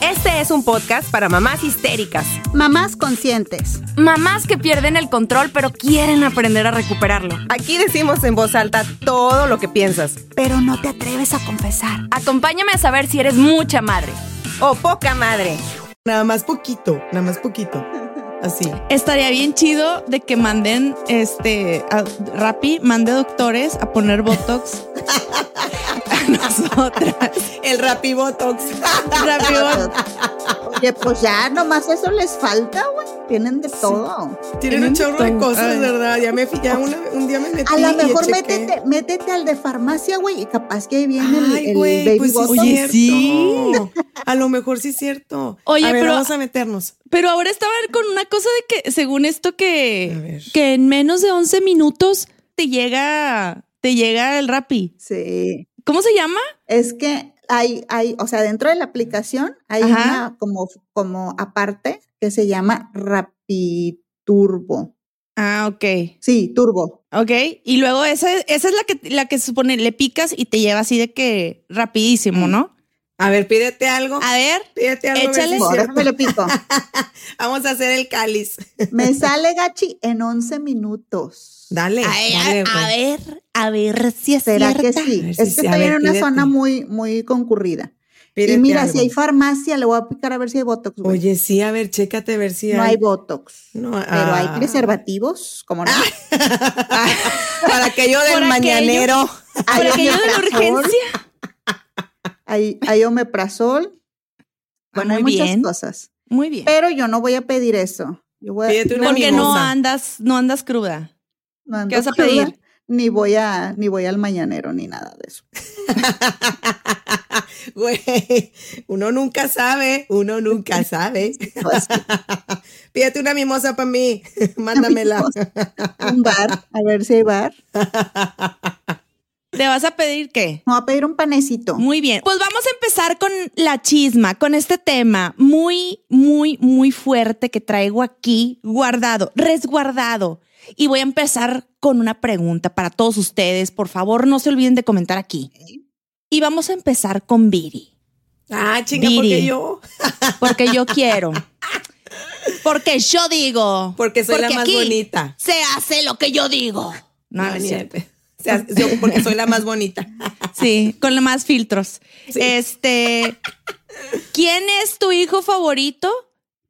Este es un podcast para mamás histéricas, Mamás conscientes. Mamás que pierden el control pero quieren aprender a recuperarlo. Aquí decimos en voz alta todo lo que piensas. Pero no te atreves a confesar. Acompáñame a saber si eres mucha madre. O poca madre. Nada más poquito, nada más poquito. Así. Estaría bien chido de que manden, este, a Rappi, mande doctores a poner Botox nosotras. El Rapibotox. Rappi Botox. Oye, pues ya nomás eso les falta, güey. Tienen de todo. Tienen un chorro de cosas, Ay. ¿verdad? Ya me ya una- un día me metí A lo y mejor chequé. métete, métete al de farmacia, güey, y capaz que ahí viene el, Ay, el güey, baby pues sí, botox. Oye, sí. A lo mejor sí es cierto. Oye, a ver, pero- vamos a meternos. Pero ahora estaba con una cosa de que, según esto, que, que en menos de 11 minutos te llega, te llega el Rappi. Sí. ¿Cómo se llama? Es que hay, hay, o sea, dentro de la aplicación hay Ajá. una como, como aparte que se llama Rapiturbo. Ah, ok. Sí, turbo. Ok. Y luego esa, esa es la que, la que se supone, le picas y te lleva así de que rapidísimo, ¿no? A ver, pídete algo. A ver, Pídete algo. a ver si échale. me le pico. Vamos a hacer el cáliz. Me sale gachi en 11 minutos. Dale. A, a güey. ver, a ver si es ¿Será que cierta. sí? Si es que estoy ver, en una pídete. zona muy, muy concurrida. Pídete y mira, algo. si hay farmacia, le voy a picar a ver si hay Botox. güey. Oye, sí, a ver, chécate a ver si no hay. hay Botox. No, Pero hay ah. preservativos, como no. Para aquello del Por aquello. mañanero. Por Hay aquello de la urgencia. Hay, hay omeprazol. Bueno, hay muy muchas bien. cosas. Muy bien. Pero yo no voy a pedir eso. Yo voy a, Pídete una Porque no andas, no andas cruda. No ando ¿Qué vas a pedir? Ni voy a, ni voy al mañanero, ni nada de eso. Güey, uno nunca sabe, uno nunca sabe. Pues, Pídete una mimosa para mí, mándamela. un bar, a ver si hay bar. ¿Te vas a pedir qué? Me voy a pedir un panecito. Muy bien. Pues vamos a empezar con la chisma, con este tema muy, muy, muy fuerte que traigo aquí guardado, resguardado. Y voy a empezar con una pregunta para todos ustedes. Por favor, no se olviden de comentar aquí. Y vamos a empezar con Viri, Ah, chinga, porque yo, porque yo quiero. Porque yo digo. porque soy la más aquí bonita. Se hace lo que yo digo. No, no es cierto. yo porque soy la más bonita. Sí, con los más filtros. Sí. Este, ¿quién es tu hijo favorito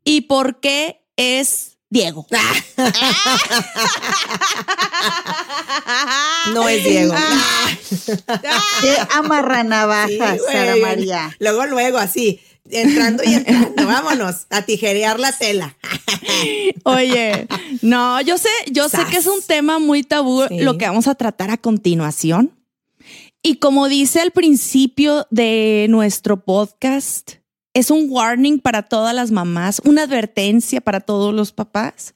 y por qué es Diego? No es Diego. Qué amarranavajas, Sí, güey. Sara María. Luego, luego, así, entrando y entrando, vámonos, a tijerear la tela. Oye, no, yo sé, yo sé que es un tema muy tabú Sí. lo que vamos a tratar a continuación. Y como dice al principio de nuestro podcast, es un warning para todas las mamás, una advertencia para todos los papás,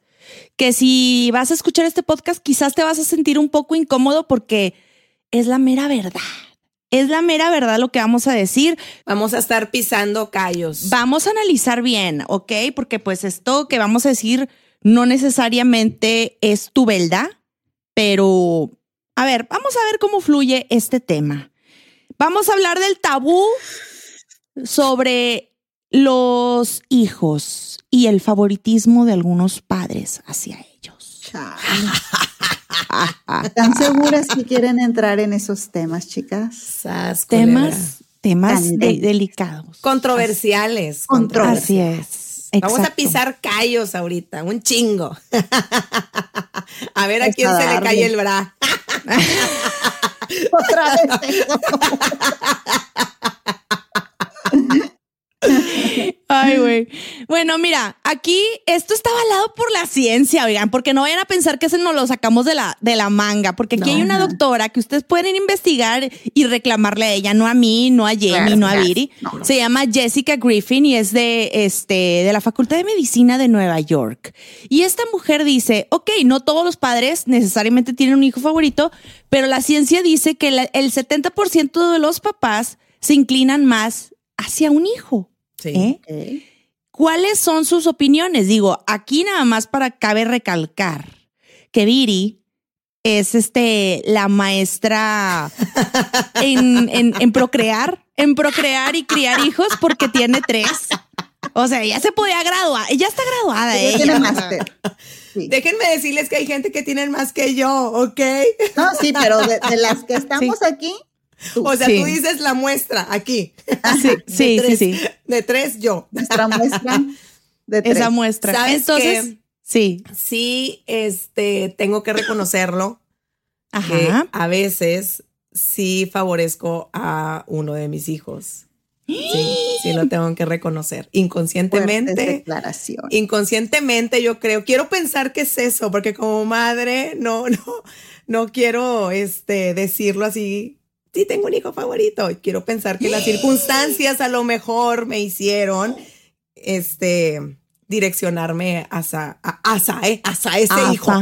que si vas a escuchar este podcast quizás te vas a sentir un poco incómodo porque es la mera verdad. Es la mera verdad lo que vamos a decir. Vamos a estar pisando callos. Vamos a analizar bien, ¿ok? Porque pues esto que vamos a decir no necesariamente es tu verdad, pero a ver, vamos a ver cómo fluye este tema. Vamos a hablar del tabú sobre los hijos y el favoritismo de algunos padres hacia ellos. ¿Están seguras que quieren entrar en esos temas, chicas? Sas. Temas, temas de- delicados. controversiales. Controversiales. Así es. Vamos a pisar callos ahorita, un chingo. a ver a quién a se le cae el bra. Otra vez. Ay, güey. Bueno, mira, aquí esto está avalado por la ciencia, oigan, porque no vayan a pensar que se nos lo sacamos de la, de la manga, porque aquí No. hay una doctora que ustedes pueden investigar y reclamarle a ella, no a mí, no a Jamie, Claro, no a. Viri. No. Se llama Jessica Griffin y es de, este, de la Facultad de Medicina de Nueva York. Y esta mujer dice, ok, no todos los padres necesariamente tienen un hijo favorito, pero la ciencia dice que la- el 70% de los papás se inclinan más hacia un hijo. Sí. ¿eh? ¿Cuáles son sus opiniones? Digo, aquí nada más para cabe recalcar que Viri es este la maestra en, en- en procrear, en procrear y criar hijos porque tiene tres. O sea, ella se podía graduar. Ella está graduada, Ella ella. tiene máster. Sí. Déjenme decirles que hay gente que tienen más que yo, ¿ok? No, sí, pero de, de las que estamos aquí. O sea, Sí. tú dices la muestra aquí. Sí, De sí, sí, tres- sí. De tres, yo. nuestra muestra de tres. Esa muestra. ¿Sabes Entonces, qué? sí. Sí, este, tengo que reconocerlo. que Ajá. a veces sí favorezco a uno de mis hijos. Sí, sí lo tengo que reconocer. Inconscientemente, declaraciones. inconscientemente yo creo, quiero pensar que es eso, porque como madre no, no, no quiero este, decirlo así. Sí, tengo un hijo favorito. Quiero pensar que las circunstancias a lo mejor me hicieron este direccionarme hacia, hacia, eh, hacia ese Afa. hijo.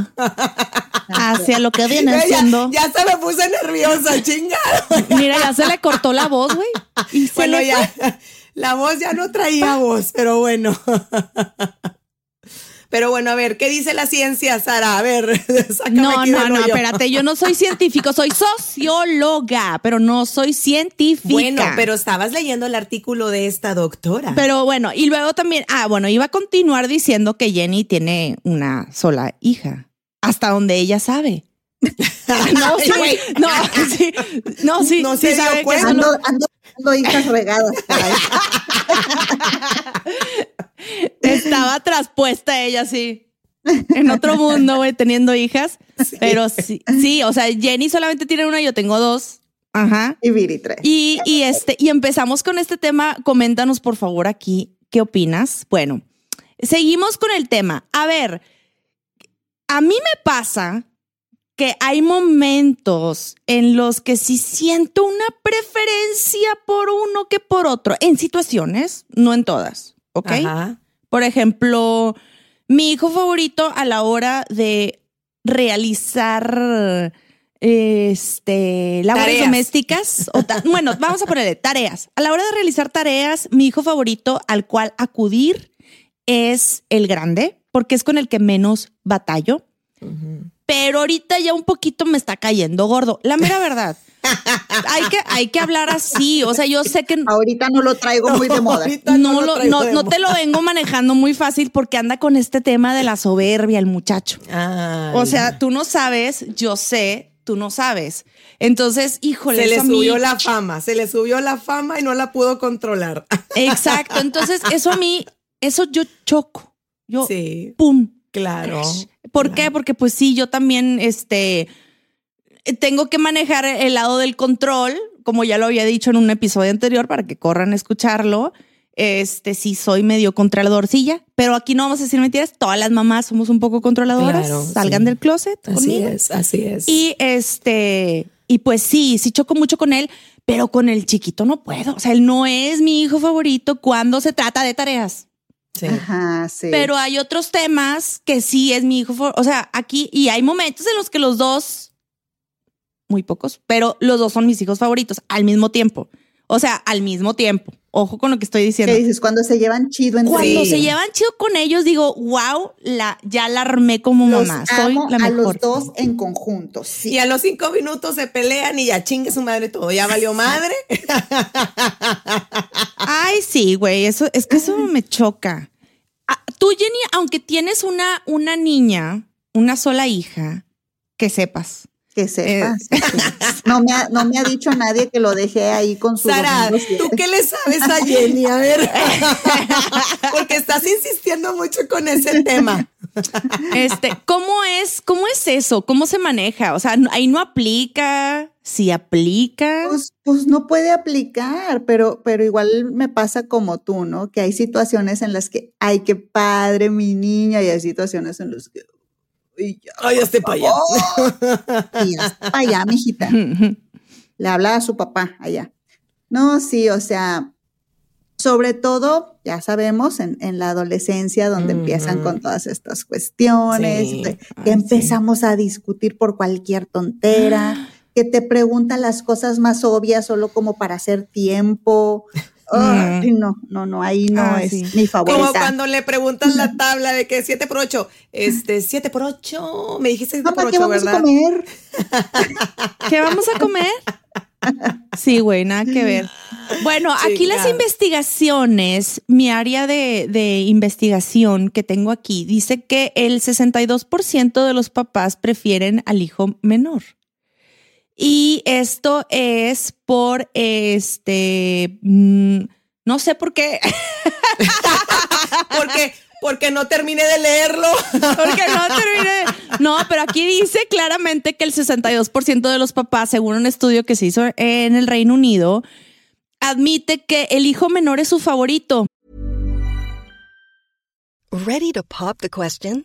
Hacia lo que viene Ya, siendo. ya se me puse nerviosa, chingada. Mira, ya se le cortó la voz, güey. Y Bueno, ya, la voz ya no traía voz, pero bueno. Pero bueno, a ver, ¿qué dice la ciencia, Sara? A ver, sácame No, aquí no, no, espérate, yo no soy científico, soy socióloga, pero no soy científica. Bueno, pero estabas leyendo el artículo de esta doctora. Pero bueno, y luego también, ah, bueno, iba a continuar diciendo que Jenny tiene una sola hija, hasta donde ella sabe. No, sí, güey. no, sí, no, sí, No sí se dio que no- Ando, ando hijas regadas. estaba traspuesta ella, sí. En otro mundo, güey, teniendo hijas. Pero sí, sí, o sea, Jenny solamente tiene una, yo tengo dos. Ajá. Y Viri tres. Y, y este, y empezamos con este tema. Coméntanos, por favor, aquí, ¿qué opinas? Bueno, seguimos con el tema. A ver, a mí me pasa que hay momentos en los que sí siento una preferencia por uno que por otro, en situaciones, no en todas, ¿ok? Ajá. Por ejemplo, mi hijo favorito a la hora de realizar este labores Tareas. domésticas o bueno, vamos a ponerle tareas. A la hora de realizar tareas, mi hijo favorito al cual acudir es el grande, porque es con el que menos batallo. Ujú. Pero ahorita ya un poquito me está cayendo gordo. La mera verdad. hay que, hay que hablar así. O sea, yo sé que Ahorita no lo traigo muy de moda. No, lo no, de no te lo vengo manejando muy fácil porque anda con este tema de la soberbia el muchacho. Ay. O sea, tú no sabes, yo sé, tú no sabes. Entonces, híjole, se le mí- subió la fama, se le subió la fama y no la pudo controlar. Exacto. Entonces, eso a mí, eso yo choco. Yo, Sí, pum. Claro. ¿Por qué? Porque pues sí, yo también, este, tengo que manejar el lado del control, como ya lo había dicho en un episodio anterior, para que corran a escucharlo. Este, sí, soy medio controladorcilla, pero aquí no vamos a decir mentiras. Todas las mamás somos un poco controladoras. Claro, Salgan sí. del closet Así conmigo. es, así es. Y este, y pues sí, sí choco mucho con él, pero con el chiquito no puedo. O sea, él no es mi hijo favorito cuando se trata de tareas. Sí. Ajá, sí. Pero hay otros temas que sí es mi hijo. O sea, aquí, y hay momentos en los que los dos, muy pocos, pero los dos son mis hijos favoritos al mismo tiempo. O sea, al mismo tiempo. Ojo con lo que estoy diciendo. ¿Qué dices? Cuando se llevan chido entre Cuando se llevan chido con ellos, digo, wow, la, ya la armé como los mamá. Soy amo la a mejor. los dos en conjunto. Sí. Y a los cinco minutos se pelean y ya chingue su madre todo. Ya valió madre. Ay, sí, güey, eso es que eso me choca. Ah, Tú, Jenny, aunque tienes una, una niña, una sola hija, que sepas. Que sepas. sí. No, me ha, no me ha dicho nadie que lo dejé ahí con su Sara. ¿tú qué le sabes a Jenny? A ver. Porque estás insistiendo mucho con ese tema. Este, ¿cómo es, cómo es eso? ¿Cómo se maneja? O sea, ahí no aplica, sí aplica. Pues, pues no puede aplicar, pero, pero igual me pasa como tú, ¿no? Que hay situaciones en las que, ay, qué padre mi niña, y hay situaciones en las que, "Uy, ya, Ay, este para allá. y ya está para allá, mijita. Le habla a su papá allá. No, sí, o sea, sobre todo, ya sabemos, en, en la adolescencia, donde empiezan con todas estas cuestiones, Sí. que Ay, sí. empezamos a discutir por cualquier tontera, que te preguntan las cosas más obvias solo como para hacer tiempo. No, no, no, ahí no Ah, es sí. mi Como favorita. cuando le preguntas la tabla de que 7 por 8. Este, 7 por 8. Me dijiste 7 Mamá, por ¿qué 8, vamos ¿verdad? a comer? ¿Qué vamos a comer? Sí, güey, nada que ver. Bueno, Sí, aquí las investigaciones, mi área de, de investigación que tengo aquí, dice que el 62% de los papás prefieren al hijo menor. Y esto es por este, mm, no sé por qué, Porque, porque no terminé de leerlo. porque no terminé. No, pero aquí dice claramente que el 62% de los papás, según un estudio que se hizo en el Reino Unido, admite que el hijo menor es su favorito. Ready to pop the question?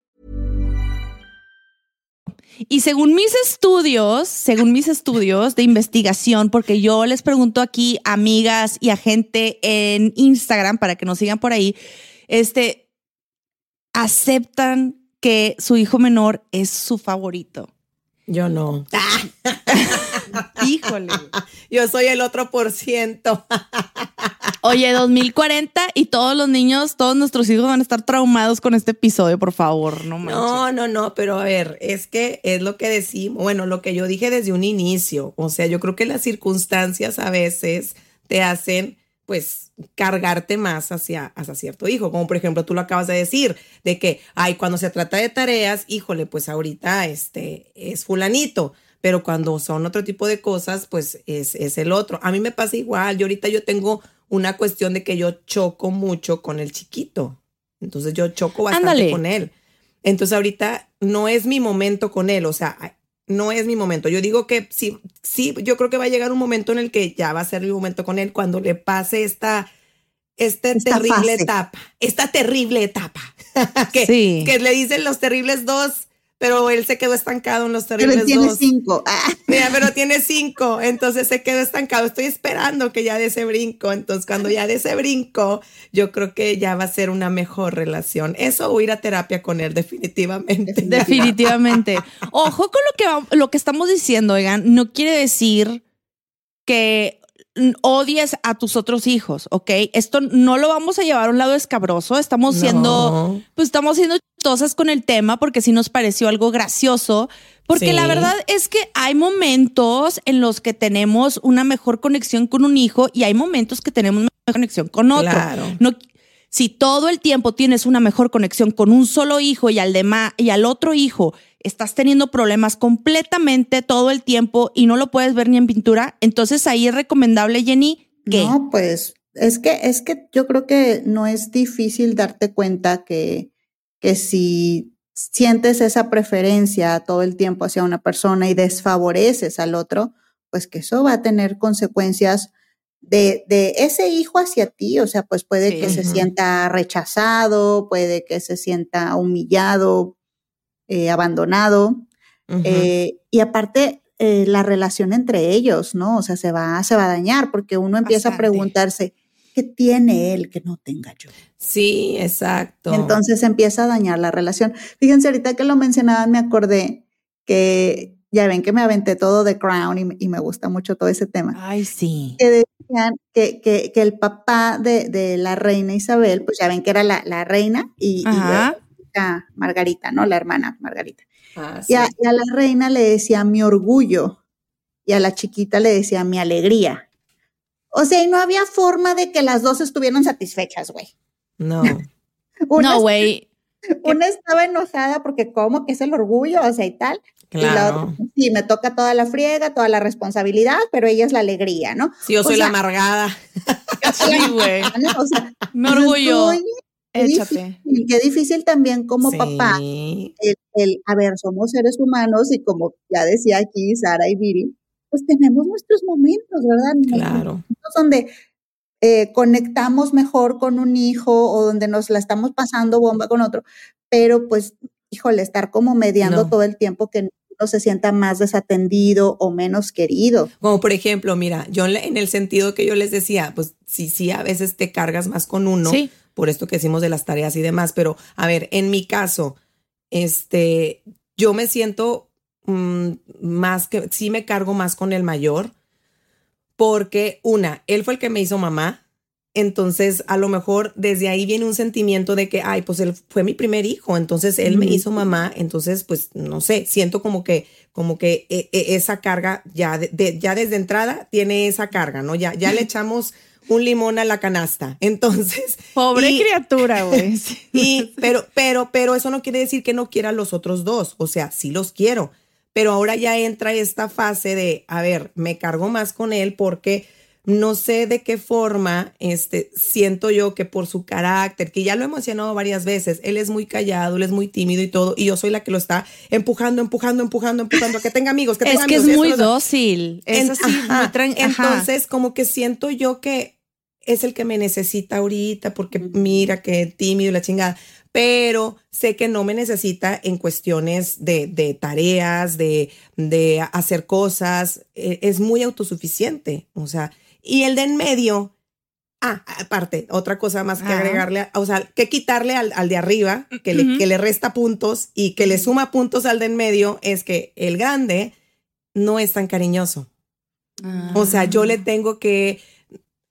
Y según mis estudios, según mis estudios de investigación, porque yo les pregunto aquí a amigas y a gente en Instagram para que nos sigan por ahí, este, aceptan que su hijo menor es su favorito. Yo no. Híjole. Yo soy el otro por ciento. Oye, 2040 y todos los niños, todos nuestros hijos van a estar traumados con este episodio, por favor, no manches. No, no, no, pero a ver, es que es lo que decimos, bueno, lo que yo dije desde un inicio, o sea, yo creo que las circunstancias a veces te hacen, pues, cargarte más hacia, hacia cierto hijo, como por ejemplo tú lo acabas de decir, de que, ay, cuando se trata de tareas, híjole, pues ahorita este es fulanito, pero cuando son otro tipo de cosas, pues es, es el otro. A mí me pasa igual, yo ahorita yo tengo una cuestión de que yo choco mucho con el chiquito. Entonces yo choco bastante Ándale. con él. Entonces ahorita no es mi momento con él, o sea, no es mi momento. Yo digo que sí, sí, yo creo que va a llegar un momento en el que ya va a ser mi momento con él cuando le pase esta, esta, Esta terrible fase. etapa, esta terrible etapa que, Sí. que le dicen los terribles dos, pero él se quedó estancado en los terribles Pero tiene dos. cinco. Ah, Mira, pero tiene cinco, entonces se quedó estancado. Estoy esperando que ya dé ese brinco. Entonces, cuando ya dé ese brinco, yo creo que ya va a ser una mejor relación. Eso o ir a terapia con él, definitivamente. Definitivamente. Ojo con lo que, va- lo que estamos diciendo, oigan, no quiere decir que odies a tus otros hijos, ¿ok? Esto no lo vamos a llevar a un lado escabroso, estamos siendo, No. pues estamos siendo chistosas con el tema porque sí nos pareció algo gracioso, porque Sí. la verdad es que hay momentos en los que tenemos una mejor conexión con un hijo y hay momentos que tenemos mejor conexión con otro. Claro. No, si todo el tiempo tienes una mejor conexión con un solo hijo y al demás y al otro hijo estás teniendo problemas completamente todo el tiempo y no lo puedes ver ni en pintura, entonces ahí es recomendable, Jenny, que No, pues es que, es que yo creo que no es difícil darte cuenta que, que si sientes esa preferencia todo el tiempo hacia una persona y desfavoreces al otro, pues que eso va a tener consecuencias de, de ese hijo hacia ti. O sea, pues puede Sí. que se sienta rechazado, puede que se sienta humillado, eh, abandonado. Eh, y aparte, eh, la relación entre ellos, ¿no? O sea, se va, se va a dañar porque uno empieza Bastante. a preguntarse, ¿qué tiene él que no tenga yo? sí, exacto. Entonces empieza a dañar la relación. Fíjense, ahorita que lo mencionaban, me acordé que ya ven que me aventé todo de Crown y, y me gusta mucho todo ese tema. Ay, sí. Que decían que, que, que el papá de, de, la reina Isabel, pues ya ven que era la, la reina y, y la, Margarita, ¿no? La hermana Margarita. Ah, sí. y, a, y a la reina le decía mi orgullo y a la chiquita le decía mi alegría. O sea, y no había forma de que las dos estuvieran satisfechas, güey. No. no, güey. Una estaba enojada porque como que es el orgullo, o sea, y tal. Claro. Y la otra, sí, me toca toda la friega, toda la responsabilidad, pero ella es la alegría, ¿no? Sí, yo soy o sea, la amargada. Sí, güey. O sea, me orgullo. Qué Échate. Difícil, qué difícil también como Sí. papá. El, el, a ver, somos seres humanos y como ya decía aquí Sara y Viri, pues tenemos nuestros momentos, ¿verdad? Claro. Momentos donde eh, conectamos mejor con un hijo o donde nos la estamos pasando bomba con otro, pero pues, híjole, estar como mediando No. todo el tiempo que no se sienta más desatendido o menos querido. Como por ejemplo, mira, yo en el sentido que yo les decía, pues sí, sí, a veces te cargas más con uno, Sí. por esto que decimos de las tareas y demás, pero a ver, en mi caso, este, yo me siento mm, más que, sí me cargo más con el mayor, porque una, él fue el que me hizo mamá, entonces a lo mejor desde ahí viene un sentimiento de que, ay, pues él fue mi primer hijo, entonces él me hizo mamá, entonces pues no sé, siento como que, como que eh, eh, esa carga ya, de- de- ya desde entrada tiene esa carga, ¿no? Ya, ya le echamos un limón a la canasta, entonces... Pobre y- criatura, güey. Pero, pero, pero eso no quiere decir que no quiera a los otros dos. O sea, sí los quiero. Pero ahora ya entra esta fase de, a ver, me cargo más con él porque no sé de qué forma, este, siento yo que por su carácter, que ya lo he mencionado varias veces, él es muy callado, él es muy tímido y todo, y yo soy la que lo está empujando, empujando, empujando, empujando, a que tenga amigos, que tenga Es que amigos. es y muy esto, lo otro. dócil. Es En- así, ajá. muy. Entonces, como que siento yo que es el que me necesita ahorita, porque mira que tímido y la chingada. Pero sé que no me necesita en cuestiones de, de tareas, de, de hacer cosas. Eh, Es muy autosuficiente. O sea, y el de en medio. Ah, aparte, otra cosa más que Ajá. agregarle, o sea, que quitarle al, al de arriba, que le, que le resta puntos y que le suma puntos al de en medio, es que el grande no es tan cariñoso. O sea, yo le tengo que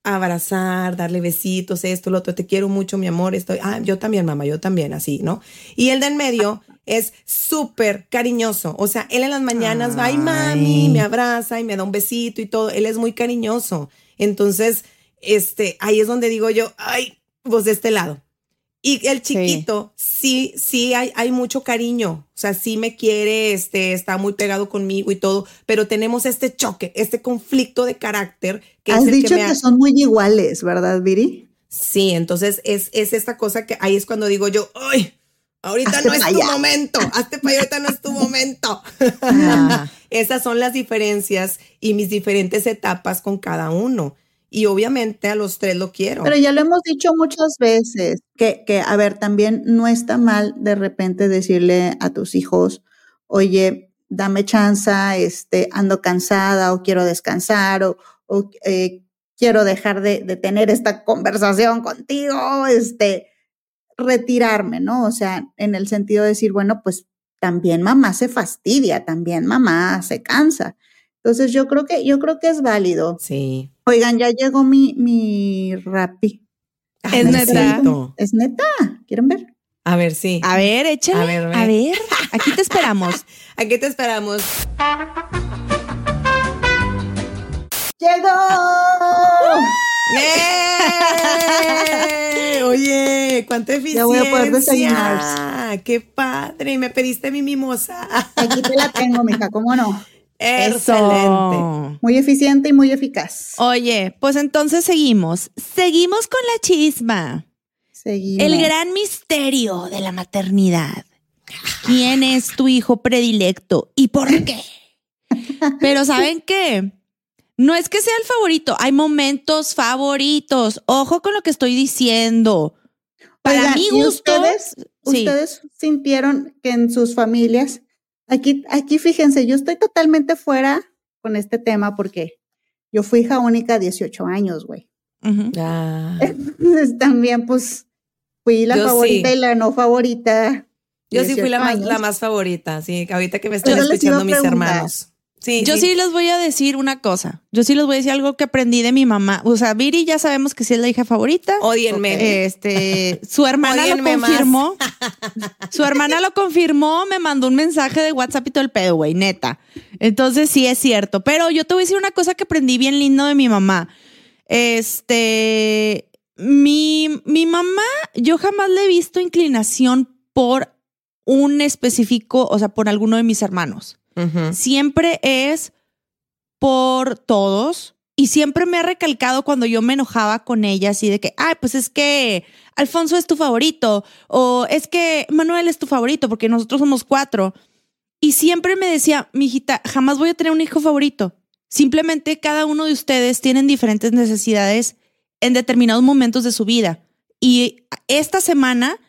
abrazar, darle besitos, esto, lo otro, te quiero mucho, mi amor, estoy, ah, yo también, mamá, yo también, así, ¿no? Y el de en medio es súper cariñoso, o sea, él en las mañanas va, ay, mami, me abraza y me da un besito y todo, él es muy cariñoso. Entonces, este, ahí es donde digo yo, ay, pues de este lado. Y el chiquito, sí, sí, hay, hay mucho cariño. O sea, sí me quiere, este, está muy pegado conmigo y todo, pero tenemos este choque, este conflicto de carácter que Has es el dicho que que, ha- son muy iguales, ¿verdad, Viri? Sí, entonces es, es esta cosa que ahí es cuando digo yo, ay, ahorita Hazte no es tu allá". momento, hazte para ahorita no es tu momento. Ah. Esas son las diferencias y mis diferentes etapas con cada uno. Y obviamente a los tres lo quiero. Pero ya lo hemos dicho muchas veces, que, que, a ver, también no está mal de repente decirle a tus hijos, oye, dame chance, este, ando cansada o quiero descansar o, o, eh, quiero dejar de, de tener esta conversación contigo, este, retirarme, ¿no? O sea, en el sentido de decir, bueno, pues también mamá se fastidia, también mamá se cansa. Entonces yo creo que, yo creo que es válido. Sí. Oigan, ya llegó mi, mi rapi. Ah, Es neta. Es neta. ¿Quieren ver? A ver, sí. A ver, échale. A ver, ve. A ver, aquí te esperamos. Aquí te esperamos. ¡Llegó! ¡Eh! Oye, cuánta eficiencia. Ya voy a poder desayunar. Qué padre. Me pediste mi mimosa. Aquí te la tengo, mija, ¿cómo no? Excelente. Muy eficiente y muy eficaz. Oye, pues entonces seguimos. Seguimos con la chisma. Seguimos. El gran misterio de la maternidad. ¿Quién es tu hijo predilecto y por qué? Pero ¿saben qué? No es que sea el favorito, hay momentos favoritos. Ojo con lo que estoy diciendo. Para Oigan, mi ¿y gusto, ustedes, sí. ustedes sintieron que en sus familias, aquí, aquí fíjense, yo estoy totalmente fuera con este tema porque yo fui hija única 18 años, güey. Ah, Entonces también, pues, fui la Yo favorita sí. y la no favorita. Yo sí 18 fui la más, la más favorita, sí, ahorita que me están escuchando mis hermanos. Sí, Yo sí. les voy a decir una cosa. Yo sí les voy a decir algo que aprendí de mi mamá. O sea, Viri ya sabemos que sí es la hija favorita. Odienme. Este, su hermana lo confirmó. Su hermana lo confirmó, me mandó un mensaje de WhatsApp y todo el pedo, güey, neta. Entonces sí es cierto. Pero yo te voy a decir una cosa que aprendí bien lindo de mi mamá. Este, mi, mi mamá, yo jamás le he visto inclinación por un específico, o sea, por alguno de mis hermanos Siempre es por todos y siempre me ha recalcado cuando yo me enojaba con ella así de que, ay, pues es que Alfonso es tu favorito o es que Manuel es tu favorito porque nosotros somos cuatro. Y siempre me decía, mijita, jamás voy a tener un hijo favorito. Simplemente cada uno de ustedes tienen diferentes necesidades en determinados momentos de su vida. Y esta semana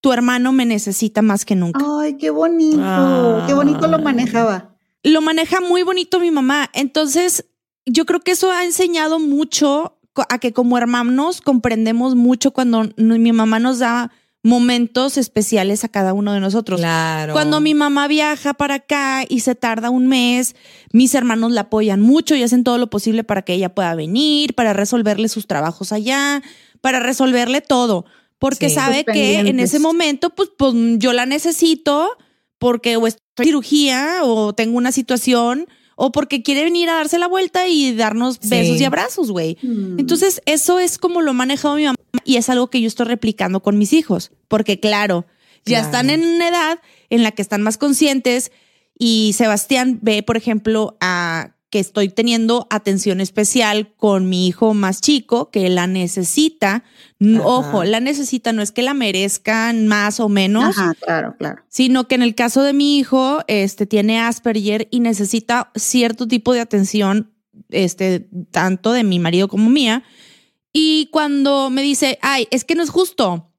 tu hermano me necesita más que nunca. Ay, qué bonito. Ah. Qué bonito lo manejaba. lo maneja muy bonito mi mamá. Entonces, yo creo que eso ha enseñado mucho a que como hermanos comprendemos mucho cuando mi mamá nos da momentos especiales a cada uno de nosotros. Claro. Cuando mi mamá viaja para acá y se tarda un mes, mis hermanos la apoyan mucho y hacen todo lo posible para que ella pueda venir, para resolverle sus trabajos allá, para resolverle todo, porque Sí. sabe que en ese momento, pues, pues yo la necesito porque o estoy en cirugía o tengo una situación o porque quiere venir a darse la vuelta y darnos Sí. besos y abrazos, güey. Mm. Entonces, eso es como lo ha manejado mi mamá y es algo que yo estoy replicando con mis hijos, porque claro, ya Claro. están en una edad en la que están más conscientes y Sebastián ve, por ejemplo, a que estoy teniendo atención especial con mi hijo más chico, que la necesita. Ajá. Ojo, la necesita, no es que la merezcan más o menos, Ajá, claro, claro. sino que en el caso de mi hijo, este tiene Asperger y necesita cierto tipo de atención, este, tanto de mi marido como mía. Y cuando me dice, ay, es que no es justo,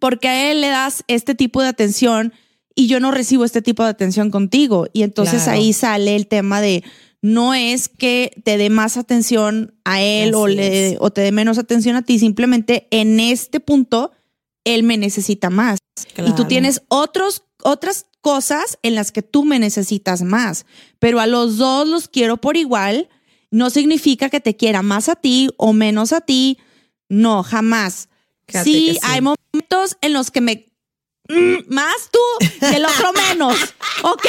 porque a él le das este tipo de atención y yo no recibo este tipo de atención contigo. Y entonces Claro. ahí sale el tema de no es que te dé más atención a él o, le, o te dé menos atención a ti, simplemente en este punto él me necesita más. Y tú tienes otros, otras cosas en las que tú me necesitas más, pero a los dos los quiero por igual. No significa que te quiera más a ti o menos a ti. No, jamás. Sí, que sí. hay momentos en los que me... mm, más tú y el otro menos, ¿ok?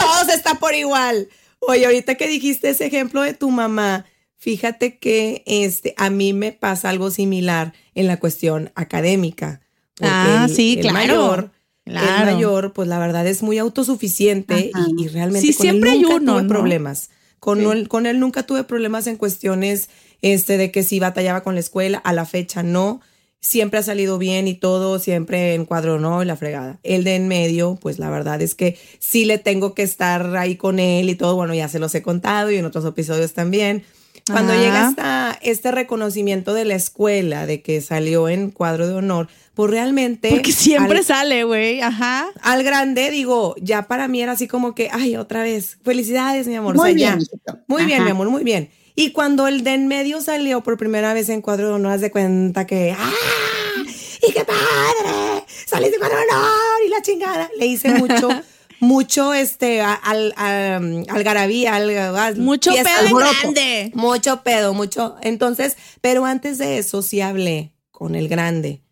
Todos está por igual. Oye, ahorita que dijiste ese ejemplo de tu mamá, fíjate que este, a mí me pasa algo similar en la cuestión académica. Ah, el- sí, el claro. Mayor, Claro. El mayor, pues la verdad es muy autosuficiente y, y realmente Sí, con él siempre hay nunca uno, tuve ¿no? problemas. Con, Sí. él, con él nunca tuve problemas en cuestiones este, de que si batallaba con la escuela, a la fecha no. Siempre ha salido bien y todo, siempre en cuadro no y la fregada. El de en medio, pues la verdad es que sí le tengo que estar ahí con él y todo. Bueno, ya se los he contado y en otros episodios también. Cuando Ajá. llega hasta este reconocimiento de la escuela de que salió en cuadro de honor, pues realmente. Porque siempre al- sale, güey. Ajá. al grande, digo, ya para mí era así como que, ay, otra vez, felicidades, mi amor. Muy o sea, bien, ya. Muy bien, mi amor, muy bien. Y cuando el de en medio salió por primera vez en cuadro de honor, haz de cuenta que, ¡ah! ¡Y qué padre! ¡Saliste en cuadro de honor! Y la chingada. Le hice mucho, mucho, este, a- al, a- algarabía, al, al- Mucho pedo en grande. Mucho pedo, mucho. Entonces, pero antes de eso sí hablé con el grande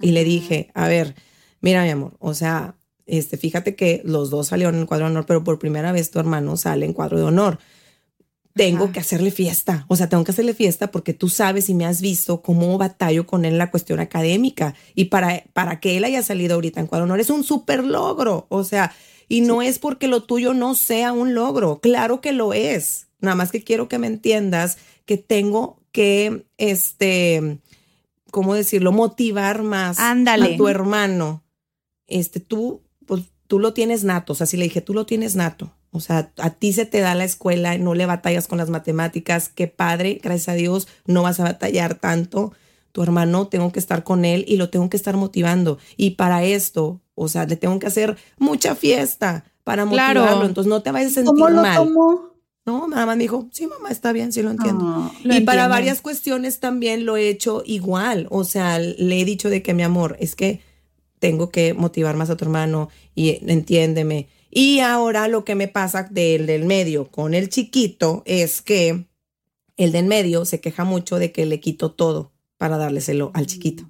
y le dije, a ver, mira mi amor, o sea, este, fíjate que los dos salieron en cuadro de honor, pero por primera vez tu hermano sale en cuadro de honor. Tengo Ajá. que hacerle fiesta, o sea, tengo que hacerle fiesta porque tú sabes y me has visto cómo batallo con él en la cuestión académica y para, para que él haya salido ahorita en cuadro honor es un súper logro, o sea, y no es porque lo tuyo no sea un logro, claro que lo es, nada más que quiero que me entiendas que tengo que, este, ¿cómo decirlo? Motivar más Ándale. a tu hermano. Este, tú, pues tú lo tienes nato, o sea, si le dije, tú lo tienes nato, o sea, a ti se te da la escuela, no le batallas con las matemáticas, qué padre, gracias a Dios, no vas a batallar tanto. Tu hermano, tengo que estar con él y lo tengo que estar motivando. Y para esto, o sea, le tengo que hacer mucha fiesta para Claro. motivarlo. Entonces no te vayas a sentir ¿Cómo lo mal. tomó? No, nada más me dijo, sí, mamá, está bien, sí lo entiendo. Ah, Lo y para entiendo. varias cuestiones también lo he hecho igual. O sea, le he dicho de que mi amor, es que tengo que motivar más a tu hermano y entiéndeme. Y ahora lo que me pasa del del medio con el chiquito es que el del medio se queja mucho de que le quito todo para dárselo al chiquito.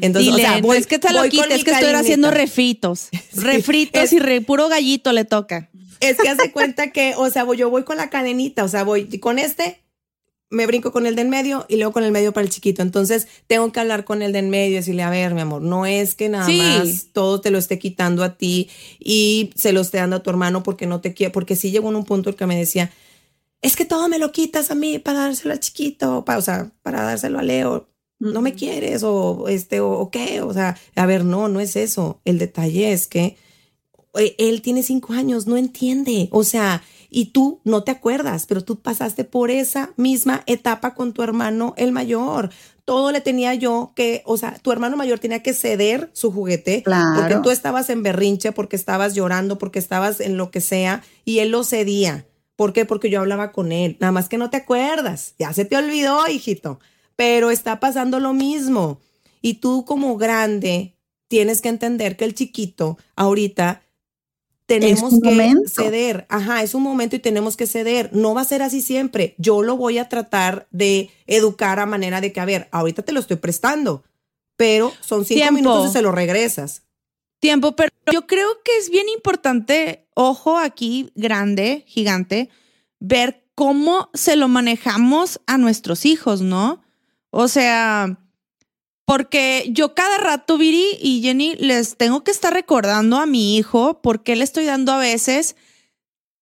Entonces, Dile, o sea, no voy, es que te lo voy quite, es que estoy haciendo refritos. refritos es- y re- puro gallito le toca. Es que hace cuenta que, o sea, voy- yo voy con la cadenita, o sea, voy con este, me brinco con el del medio y luego con el medio para el chiquito. Entonces, tengo que hablar con el del medio y decirle, a ver, mi amor, no es que nada Sí. más todo te lo esté quitando a ti y se lo esté dando a tu hermano porque no te quiere, porque sí llegó en un punto el que me decía, es que todo me lo quitas a mí para dárselo al chiquito, para, o sea, para dárselo a Leo. No me quieres o este o, o qué, o sea, a ver, no, no es eso. El detalle es que eh, él tiene cinco años, no entiende. O sea, y tú no te acuerdas, pero tú pasaste por esa misma etapa con tu hermano, el mayor. Todo le tenía yo que, o sea, tu hermano mayor tenía que ceder su juguete Claro. porque tú estabas en berrinche, porque estabas llorando, porque estabas en lo que sea, y él lo cedía. ¿Por qué? Porque yo hablaba con él. Nada más que no te acuerdas. Ya se te olvidó, hijito. Pero está pasando lo mismo. Y tú como grande tienes que entender que el chiquito ahorita tenemos que momento. ceder. Ajá, es un momento y tenemos que ceder. No va a ser así siempre. Yo lo voy a tratar de educar a manera de que, a ver, ahorita te lo estoy prestando, pero son cinco Tiempo. minutos y se lo regresas. Tiempo, pero yo creo que es bien importante, ojo aquí, grande, gigante, ver cómo se lo manejamos a nuestros hijos, ¿no? O sea, porque yo cada rato, Viri y Jenny, les tengo que estar recordando a mi hijo por qué le estoy dando a veces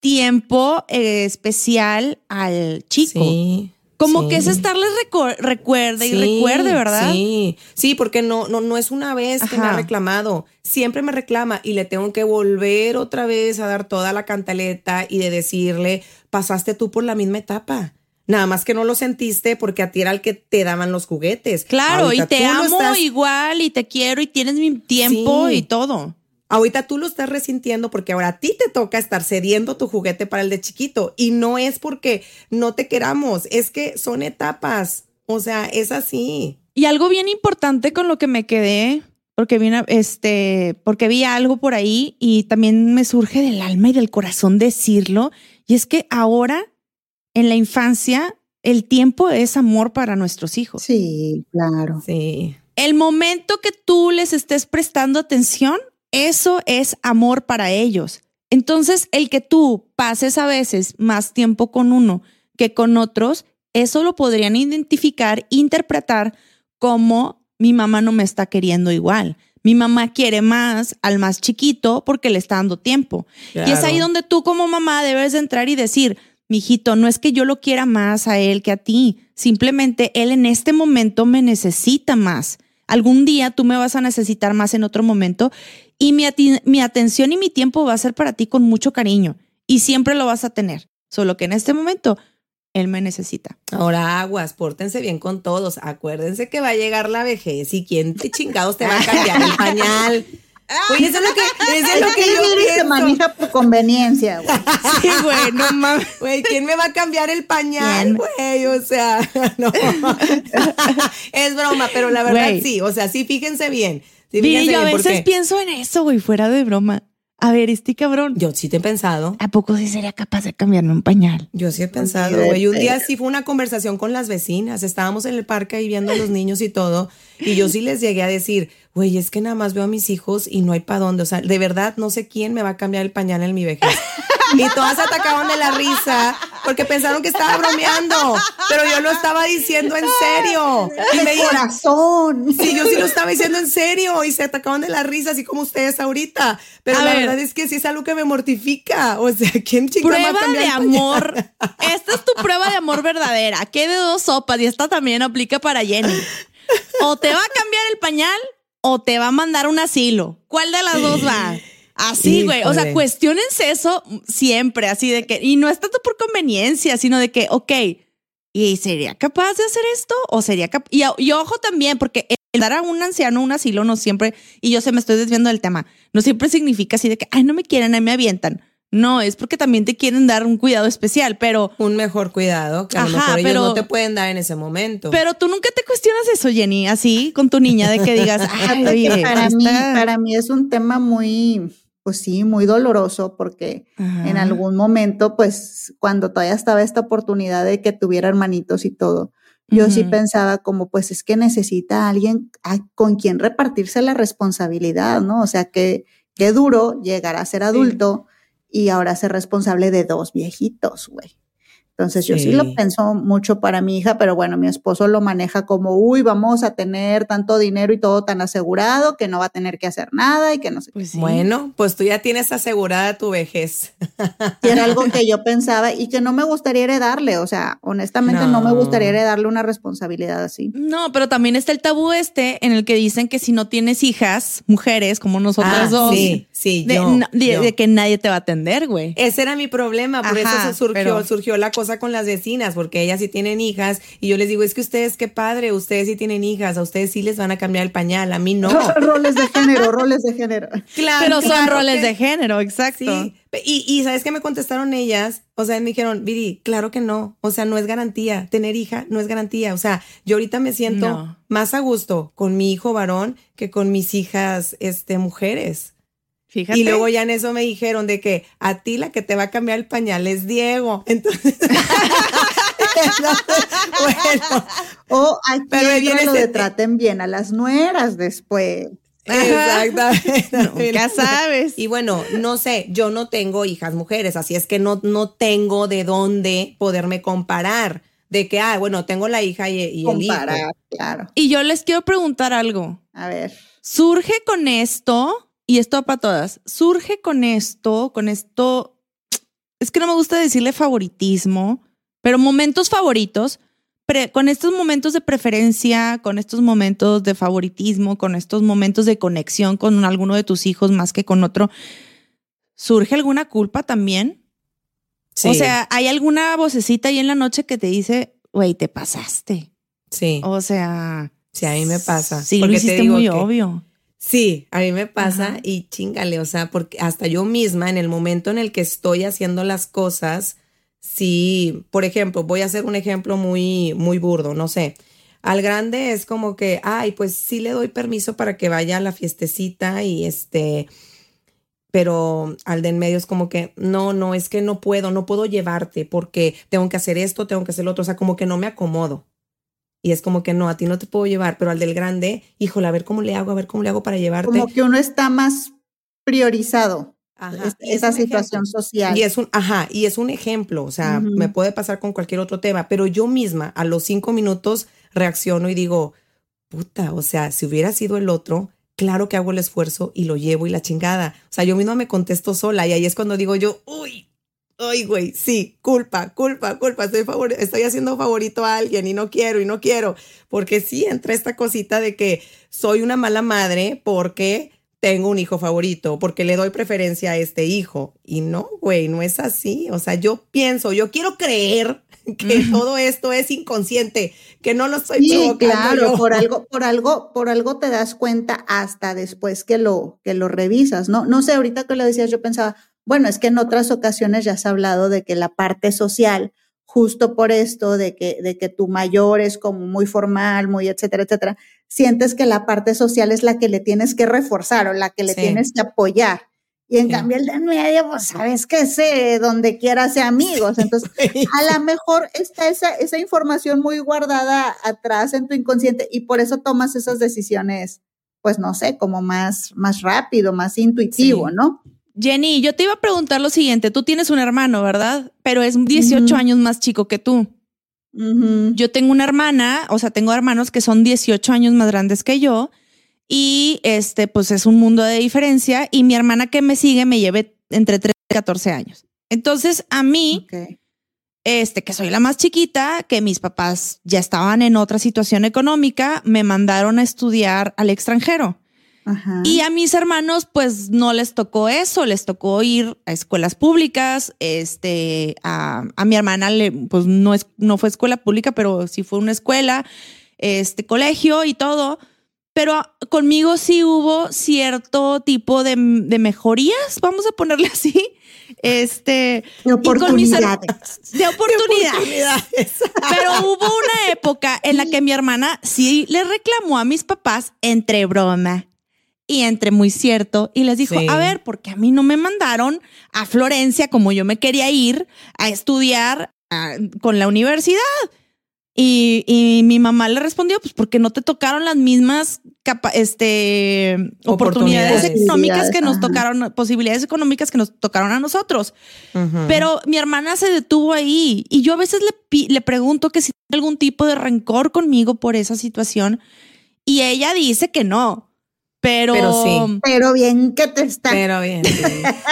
tiempo eh, especial al chico. Sí. Como sí. que es estarles recu- recuerde y recuerde, ¿verdad? Sí, sí, porque no, no, no es una vez que me ha reclamado. Siempre me reclama y le tengo que volver otra vez a dar toda la cantaleta y de decirle, pasaste tú por la misma etapa. Nada más que no lo sentiste porque a ti era el que te daban los juguetes. Claro, Ahorita y te amo estás- igual y te quiero y tienes mi tiempo Sí. y todo. Ahorita tú lo estás resintiendo porque ahora a ti te toca estar cediendo tu juguete para el de chiquito. Y no es porque no te queramos, es que son etapas. O sea, es así. Y algo bien importante con lo que me quedé, porque vi, una- este, porque vi algo por ahí y también me surge del alma y del corazón decirlo, y es que ahora en la infancia el tiempo es amor para nuestros hijos. Sí, claro. Sí. El momento que tú les estés prestando atención, eso es amor para ellos. Entonces, el que tú pases a veces más tiempo con uno que con otros, eso lo podrían identificar, interpretar como mi mamá no me está queriendo igual. Mi mamá quiere más al más chiquito porque le está dando tiempo. Y es ahí donde tú como mamá debes de entrar y decir, mijito, no es que yo lo quiera más a él que a ti, simplemente él en este momento me necesita más. Algún día tú me vas a necesitar más en otro momento y mi, atención y mi tiempo va a ser para ti con mucho cariño y siempre lo vas a tener. Solo que en este momento él me necesita. Ahora aguas, pórtense bien con todos. Acuérdense que va a llegar la vejez y quién te chingados te va a cambiar el pañal. Oye, eso es lo que, eso es lo que yo se maneja por conveniencia, güey. Sí, güey, no mames. Güey, ¿quién me va a cambiar el pañal, güey? O sea, no. es broma, pero la verdad Güey. sí. O sea, sí, fíjense bien. Sí, yo a veces pienso en eso, güey, fuera de broma. A ver, este cabrón, yo sí te he pensado. ¿a poco sí sería capaz de cambiarme un pañal? Yo sí he pensado, güey. Y un día sí fue una conversación con las vecinas. Estábamos en el parque ahí viendo a los niños y todo. Y yo sí les llegué a decir, güey, es que nada más veo a mis hijos y no hay para dónde. O sea, de verdad no sé quién me va a cambiar el pañal en mi vejez. Y todas se atacaban de la risa porque pensaron que estaba bromeando. Pero yo lo estaba diciendo en serio. Y me De corazón. Sí, yo sí lo estaba diciendo en serio y se atacaban de la risa, así como ustedes ahorita. Pero A la ver. verdad es que sí es algo que me mortifica. O sea, ¿quién chingada me va a Prueba de amor. Esta es tu prueba de amor verdadera. ¿Qué de dos sopas? Y esta también aplica para Jenny. O te va a cambiar el pañal o te va a mandar un asilo. ¿Cuál de las dos va? Así, güey. O sea, cuestionense eso siempre, así de que, y no es tanto por conveniencia, sino de que, ok, ¿y sería capaz de hacer esto? ¿O sería capaz? Y, y ojo también, porque el dar a un anciano un asilo no siempre, y yo se me estoy desviando del tema, no siempre significa así de que, ay, no me quieren, ahí me avientan. No, es porque también te quieren dar un cuidado especial, pero Un mejor cuidado que a lo ellos no te pueden dar en ese momento. pero tú nunca te cuestionas eso, Jenny, así con tu niña de que digas, ay, Fíjate que oye, para mí, para mí es un tema muy, pues sí, muy doloroso porque Ajá. en algún momento, pues cuando todavía estaba esta oportunidad de que tuviera hermanitos y todo, yo sí pensaba como, pues es que necesita alguien a- con quien repartirse la responsabilidad, ¿no? O sea, que qué duro llegar a ser adulto y ahora ser responsable de dos viejitos, güey. Entonces yo sí. Lo pienso mucho para mi hija, pero bueno, mi esposo lo maneja como, uy, vamos a tener tanto dinero y todo tan asegurado que no va a tener que hacer nada y que no sé. qué. Pues sí. Bueno, pues tú ya tienes asegurada tu vejez. Y era algo que yo pensaba y que no me gustaría heredarle, o sea, honestamente no, me gustaría heredarle una responsabilidad así. No, pero también está el tabú este en el que dicen que si no tienes hijas, mujeres como nosotras Ah, dos, sí, sí, de, yo, na- de- yo. de que nadie te va a atender, güey. Ese era mi problema, por Ajá, eso surgió, pero- surgió la cosa con las vecinas, porque ellas sí tienen hijas, y yo les digo, es que ustedes qué padre, ustedes sí tienen hijas, a ustedes sí les van a cambiar el pañal, a mí no. roles de género, roles de género. Claro, Pero son claro roles que- de género, exacto. Sí, y, y ¿sabes qué me contestaron ellas? O sea, me dijeron, Viri, claro que no, o sea, no es garantía, tener hija no es garantía, o sea, yo ahorita me siento No. más a gusto con mi hijo varón que con mis hijas, este, mujeres. Fíjate. Y luego ya en eso me dijeron de que a ti la que te va a cambiar el pañal es Diego. Entonces, bueno, O aquí Pero viene lo de te- traten bien a las nueras después. exactamente. Nunca sabes. Y bueno, no sé, yo no tengo hijas mujeres, así es que no, no tengo de dónde poderme comparar. De que, ah, bueno, tengo la hija y, y el hijo. Comparar, claro. Y yo les quiero preguntar algo. A ver. Surge con esto, y esto para todas, surge con esto, con esto, es que no me gusta decirle favoritismo, pero momentos favoritos, pre- con estos momentos de preferencia, con estos momentos de favoritismo, con estos momentos de conexión con alguno de tus hijos más que con otro, ¿surge alguna culpa también? Sí, O sea, ¿hay alguna vocecita ahí en la noche que te dice, güey, te pasaste? sí, O sea, sí, a mí me pasa. Sí, lo Porque te hiciste digo muy que- obvio. Sí, a mí me pasa Ajá. y chingale, o sea, porque hasta yo misma en el momento en el que estoy haciendo las cosas, sí, por ejemplo, voy a hacer un ejemplo muy, muy burdo, no sé. Al grande es como que, ay, pues sí le doy permiso para que vaya a la fiestecita y este, pero al de en medio es como que, no, no, es que no puedo, no puedo llevarte porque tengo que hacer esto, tengo que hacer lo otro, o sea, como que no me acomodo. Y es como que no, a ti no te puedo llevar, pero al del grande, híjole, a ver cómo le hago, a ver cómo le hago para llevarte. Como que uno está más priorizado. Ajá, es- y es esa un situación ejemplo. social. Y es un, ajá, y es un ejemplo, o sea, me puede pasar con cualquier otro tema, pero yo misma a los cinco minutos reacciono y digo, puta, o sea, si hubiera sido el otro, claro que hago el esfuerzo y lo llevo y la chingada. O sea, yo misma me contesto sola y ahí es cuando digo yo, uy, ay, güey, sí, culpa, culpa, culpa, estoy, favor estoy haciendo favorito a alguien y no quiero y no quiero, porque sí entra esta cosita de que soy una mala madre porque tengo un hijo favorito, porque le doy preferencia a este hijo. Y no, güey, no es así. O sea, yo pienso, yo quiero creer que todo esto es inconsciente, que no lo estoy Sí, provocando claro, yo. por algo, por algo, por algo te das cuenta hasta después que lo, que lo revisas, ¿no? No sé, ahorita que lo decías, yo pensaba, bueno, es que en otras ocasiones ya has hablado de que la parte social, justo por esto, de que, de que tu mayor es como muy formal, muy etcétera, etcétera, sientes que la parte social es la que le tienes que reforzar o la que le Sí. tienes que apoyar. Y en Sí. cambio el de en medio, pues sabes que sé, donde quiera sea amigos. Entonces, a lo mejor está esa, esa información muy guardada atrás en tu inconsciente y por eso tomas esas decisiones, pues no sé, como más, más rápido, más intuitivo, Sí. ¿no? Jenny, yo te iba a preguntar lo siguiente. Tú tienes un hermano, ¿verdad? Pero es 18 Ujú. años más chico que tú. Yo tengo una hermana, o sea, tengo hermanos que son 18 años más grandes que yo. Y este, pues es un mundo de diferencia. Y mi hermana que me sigue me lleve entre 13 y 14 años. Entonces, a mí, este, que soy la más chiquita, que mis papás ya estaban en otra situación económica, me mandaron a estudiar al extranjero. Ajá. Y a mis hermanos, pues no les tocó eso, les tocó ir a escuelas públicas. Este, a, a mi hermana le, pues no es, no fue escuela pública, pero sí fue una escuela, este, colegio y todo. pero conmigo sí hubo cierto tipo de, de mejorías, vamos a ponerle así. Este, De mis oportunidades. de oportunidades. Oportunidades. Pero hubo una época en la que mi hermana sí le reclamó a mis papás entre broma y entre muy cierto y les dijo, Sí. a ver, porque a mí no me mandaron a Florencia como yo me quería ir a estudiar ah, con la universidad. Y, y mi mamá le respondió, pues porque no te tocaron las mismas capa- este, oportunidades, Oportunidades. económicas que nos tocaron, posibilidades económicas que nos tocaron a nosotros. Pero mi hermana se detuvo ahí y yo a veces le, le pregunto que si tiene algún tipo de rencor conmigo por esa situación y ella dice que no. Pero, Pero sí. Pero bien que te está. Pero bien, sí.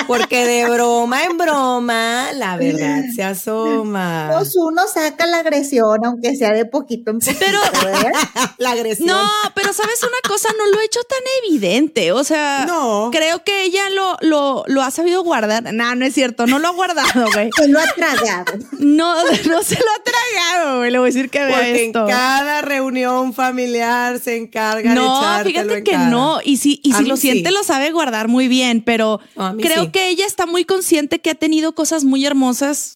porque de broma en broma la verdad se asoma. Pues uno saca la agresión, aunque sea de poquito en poquito. Pero- ¿eh? La agresión. no, pero sabes una cosa, no lo he hecho tan evidente. O sea, No. creo que ella lo, lo, lo ha sabido guardar. No, no es cierto, no lo ha guardado, güey. Se lo ha tragado. No, no se lo ha tragado, güey. Le voy a decir que vea esto. en cada reunión familiar se encarga de No, fíjate en que cara. no. Y si, y si lo siente, sí. lo sabe guardar muy bien, pero creo sí. que ella está muy consciente que ha tenido cosas muy hermosas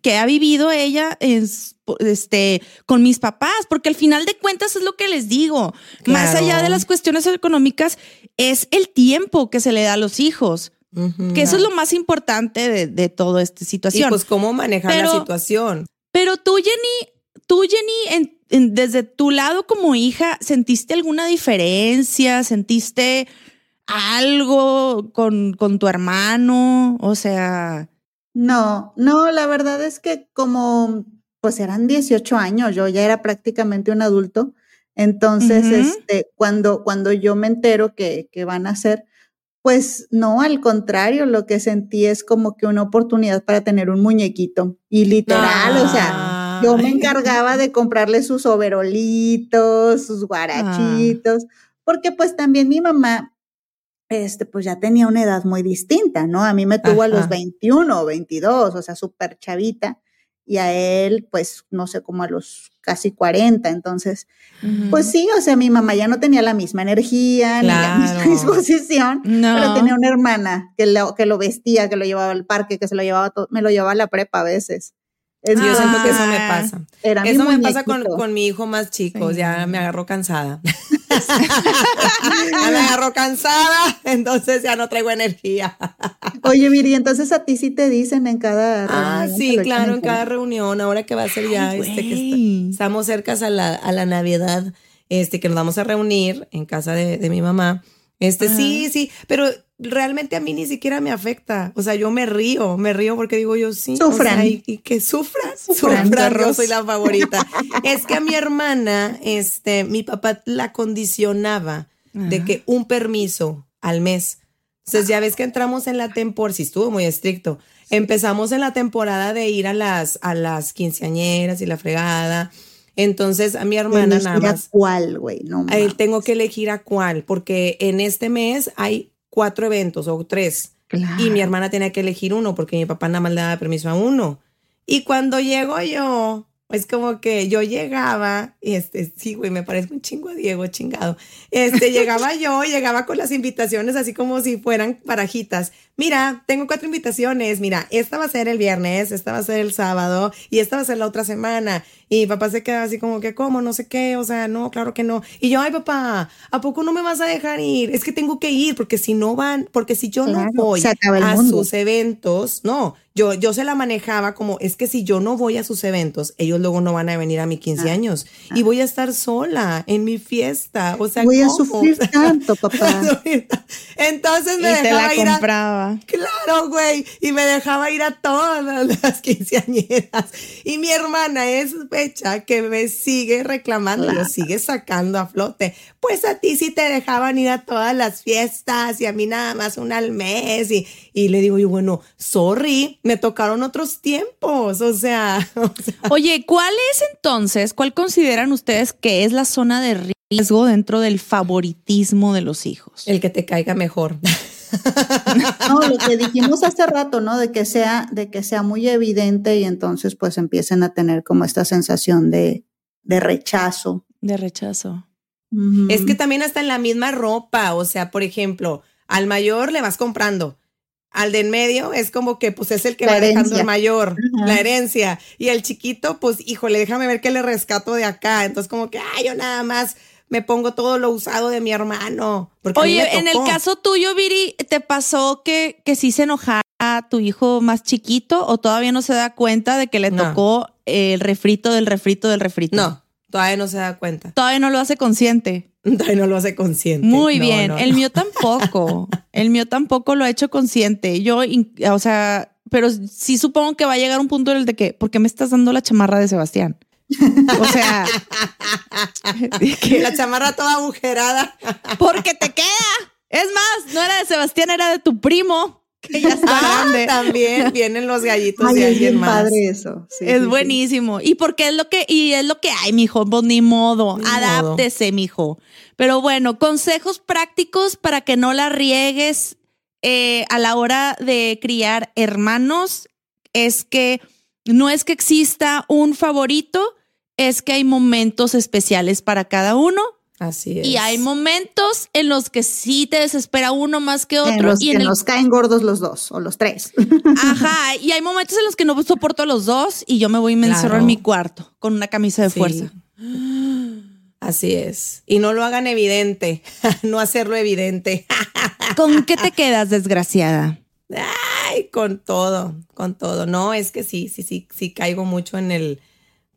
que ha vivido ella es- este, con mis papás, porque al final de cuentas es lo que les digo. Más Claro. allá de las cuestiones económicas, es el tiempo que se le da a los hijos, Ujú. que eso es lo más importante de, de toda esta Y situación. pues cómo manejar la Pero- situación. Pero tú, Jenny, tú, Jenny, en- en- desde tu lado como hija, ¿sentiste alguna diferencia? ¿Sentiste algo con, con tu hermano? O sea, No, no, la verdad es que como pues eran 18 años, yo ya era prácticamente un adulto. Entonces, este, cuando, cuando yo me entero que, que van a hacer, pues no, al contrario, lo que sentí es como que una oportunidad para tener un muñequito. Y literal, o sea, yo me encargaba de comprarle sus overolitos, sus guarachitos, porque pues también mi mamá, este, pues ya tenía una edad muy distinta, ¿no? A mí me tuvo a los Ajá. 21 o 22, o sea, súper chavita, y a él, pues, no sé, como a los casi 40, entonces, pues sí, o sea, mi mamá ya no tenía la misma energía, ni la misma disposición, no. pero tenía una hermana que lo, que lo vestía, que lo llevaba al parque, que se lo llevaba, todo, me lo llevaba a la prepa a veces. Sí, yo siento que eso me Ah. pasa. Era Eso me pasa con, con mi hijo más chico, Sí. ya me agarró cansada. ya me agarró cansada, entonces ya no traigo energía. Oye, Viri, entonces a ti sí te dicen en cada Ah, reunión, sí, te lo claro, en cada reunión, ahora que va a ser ya Ay, este que está- estamos cerca a la, a la Navidad, este que nos vamos a reunir en casa de, de mi mamá. Este, sí, sí, pero realmente a mí ni siquiera me afecta. O sea, yo me río, me río porque digo yo sí. o Sufran. sea, y, y que sufran, Sufran, sufran, yo soy la favorita. es que a mi hermana, este, mi papá la condicionaba de que un permiso al mes. Entonces ya ves que entramos en la temporada, sí estuvo muy estricto. Empezamos en la temporada de ir a las, a las quinceañeras y la fregada. Entonces a mi hermana nada a más. cuál, güey, no mames. tengo que elegir a cuál, porque en este mes hay cuatro eventos o tres. Claro. Y mi hermana tenía que elegir uno porque mi papá nada más le daba permiso a uno. Y cuando llego yo, es como que yo llegaba, y este, sí, güey, me parece un chingo a Diego, chingado. Este, llegaba yo, llegaba con las invitaciones así como si fueran barajitas. Mira, tengo cuatro invitaciones. Mira, esta va a ser el viernes, esta va a ser el sábado y esta va a ser la otra semana. Y mi papá se queda así como que, ¿cómo? No sé qué. O sea, no, claro que no. Y yo, ay, papá, ¿a poco no me vas a dejar ir? Es que tengo que ir porque si no van, porque si yo Claro, no voy a mundo. sus eventos, no, yo, yo se la manejaba como, es que si yo no voy a sus eventos, ellos luego no van a venir a mi 15 Ah, años y voy a estar sola en mi fiesta. O sea, Voy a ¿cómo? sufrir O sea, tanto, papá. Entonces Y me te dejaba la ir a, compraba. Claro, güey. Y me dejaba ir a todas las quinceañeras. Y mi hermana es fecha que me sigue reclamando, lo sigue sacando a flote. Pues a ti sí te dejaban ir a todas las fiestas y a mí nada más una al mes. Y, y le digo yo, bueno, sorry, me tocaron otros tiempos. O sea, o sea, Oye, ¿cuál es entonces, cuál consideran ustedes que es la zona de riesgo dentro del favoritismo de los hijos? el que te caiga mejor. No, lo que dijimos hace rato, ¿no? De que sea, de que sea muy evidente y entonces pues empiecen a tener como esta sensación de, de rechazo. De rechazo. Es que también hasta en la misma ropa, o sea, por ejemplo, al mayor le vas comprando. Al de en medio es como que pues es el que La va dejando el mayor, Ajá. la herencia. Y el chiquito, pues híjole, déjame ver qué le rescato de acá. Entonces como que, ay, yo nada más me pongo todo lo usado de mi hermano. Oye, en el caso tuyo, Viri, ¿te pasó que, que sí se enojara a tu hijo más chiquito o todavía no se da cuenta de que le No. tocó el refrito del refrito del refrito? No, todavía no se da cuenta. Todavía no lo hace consciente. Todavía no lo hace consciente. Muy No, bien. no, el no. mío tampoco. El mío tampoco lo ha hecho consciente. Yo, o sea, pero sí supongo que va a llegar un punto en el de que, ¿por qué me estás dando la chamarra de Sebastián? O sea, Que la chamarra toda agujerada. porque te queda. Es más, no era de Sebastián, era de tu primo, que ya está Ah, grande. también vienen los gallitos Ay, de alguien más. padre eso. Sí, es sí, sí. buenísimo. Y porque es lo que, y es lo que hay, mijo, pues ni modo. Ni Adáptese, mijo. Pero bueno, consejos prácticos para que no la riegues eh, a la hora de criar hermanos es que no es que exista un favorito, es que hay momentos especiales para cada uno. Así es. Y hay momentos en los que sí te desespera uno más que otro. En los y que en el nos caen gordos los dos o los tres. Ajá, y hay momentos en los que no soporto a los dos y yo me voy y me Claro. encierro en mi cuarto con una camisa de Sí. fuerza. Así es. Y no lo hagan evidente, no hacerlo evidente. ¿Con qué te quedas, desgraciada? Ay, con todo, con todo. No, es que sí, sí, sí, sí caigo mucho en el,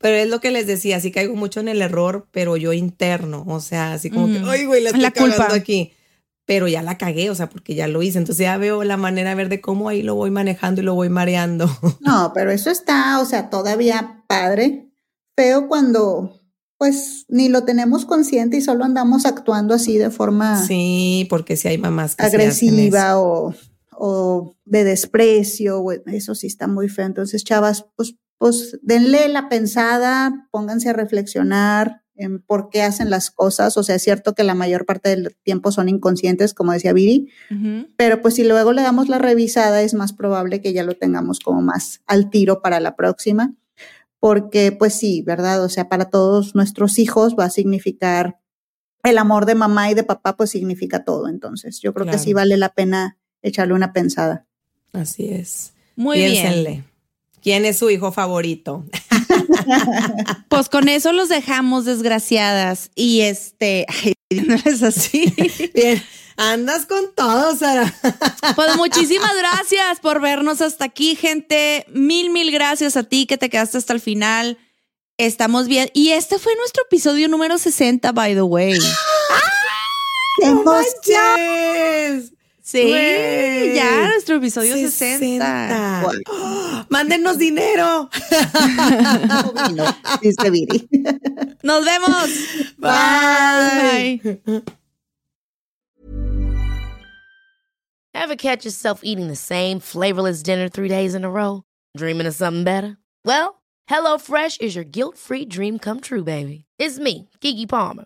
pero es lo que les decía, sí caigo mucho en el error, pero yo interno, o sea, así como que, Mm. ay, güey, la estoy La culpa. cagando aquí. Pero ya la cagué, o sea, porque ya lo hice. Entonces ya veo la manera de ver de cómo ahí lo voy manejando y lo voy mareando. No, pero eso está, o sea, todavía padre. Feo cuando, pues, ni lo tenemos consciente y solo andamos actuando así de forma Sí, porque si hay mamás que sí hacen eso. agresiva o, o de desprecio. Eso sí está muy feo. Entonces, chavas, pues, pues, denle la pensada, pónganse a reflexionar en por qué hacen las cosas. O sea, es cierto que la mayor parte del tiempo son inconscientes, como decía Viri, pero pues si luego le damos la revisada es más probable que ya lo tengamos como más al tiro para la próxima, porque pues sí, ¿verdad? O sea, para todos nuestros hijos va a significar el amor de mamá y de papá, pues significa todo. Entonces, yo creo que sí vale la pena echarle una pensada. Así es. Muy bien. ¿Quién es su hijo favorito? Pues con eso los dejamos, desgraciadas. Y este, ay, no es así. Bien, andas con todo, Sara. Pues muchísimas gracias por vernos hasta aquí, gente. Mil, mil gracias a ti que te quedaste hasta el final. Estamos bien. Y este fue nuestro episodio número 60, by the way. ¡Qué emoción! Yes. Sí, Güey. ya nuestro episodio 60. 60. Guay. ¡Oh! Mándenos dinero. Vino, dice Viri. Nos vemos. Bye. Bye. Ever catch yourself eating the same flavorless dinner three days in a row? Dreaming of something better? Well, HelloFresh is your guilt free dream come true, baby. It's me, Kiki Palmer.